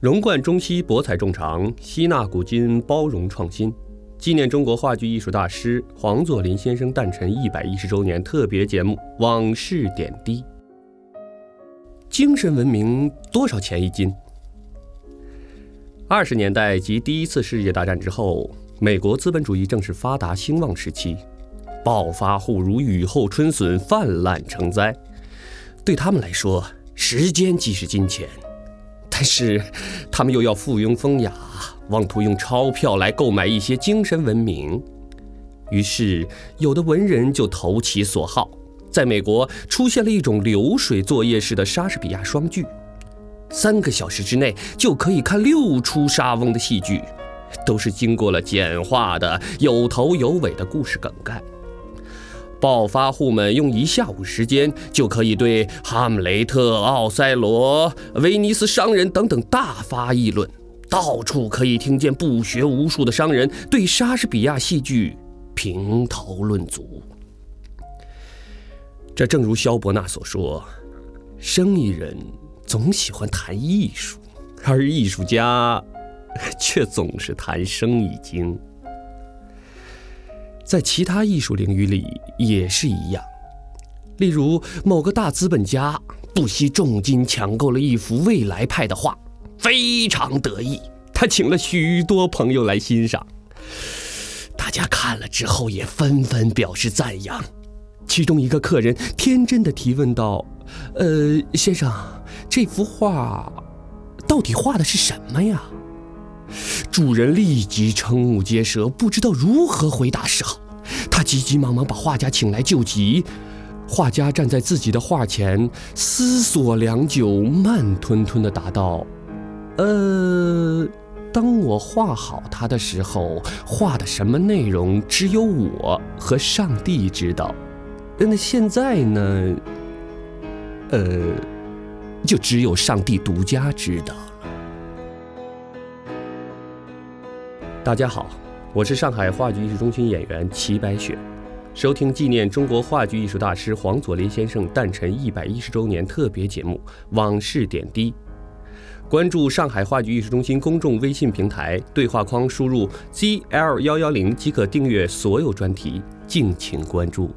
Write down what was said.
融贯中西，博采众长，吸纳古今，包容创新。纪念中国话剧艺术大师黄佐临先生诞辰一百一十周年特别节目《往事点滴》。精神文明多少钱一斤？二十年代及第一次世界大战之后，美国资本主义正是发达兴旺时期，暴发户如雨后春笋，泛滥成灾。对他们来说，时间即是金钱。但是，他们又要附庸风雅，妄图用钞票来购买一些精神文明。于是，有的文人就投其所好，在美国出现了一种流水作业式的莎士比亚双剧，三个小时之内就可以看六出莎翁的戏剧，都是经过了简化的有头有尾的故事梗概。暴发户们用一下午时间就可以对《哈姆雷特》《奥赛罗》《威尼斯商人》等等大发议论，到处可以听见不学无术的商人对莎士比亚戏剧评头论足。这正如萧伯纳所说：“生意人总喜欢谈艺术，而艺术家却总是谈生意经。”在其他艺术领域里也是一样，例如某个大资本家不惜重金抢购了一幅未来派的画，非常得意，他请了许多朋友来欣赏。大家看了之后也纷纷表示赞扬。其中一个客人天真的提问道：“呃，先生，这幅画到底画的是什么呀？”主人立即瞠目结舌，不知道如何回答是好。他急急忙忙把画家请来救急。画家站在自己的画前，思索良久，慢吞吞地答道：“呃，当我画好它的时候，画的什么内容，只有我和上帝知道。那现在呢？呃，就只有上帝独家知道。”大家好，我是上海话剧艺术中心演员齐白雪。收听纪念中国话剧艺术大师黄佐临先生诞辰一百一十周年特别节目《往事点滴》。关注上海话剧艺术中心公众微信平台，对话框输入 zl 幺幺零即可订阅所有专题，敬请关注。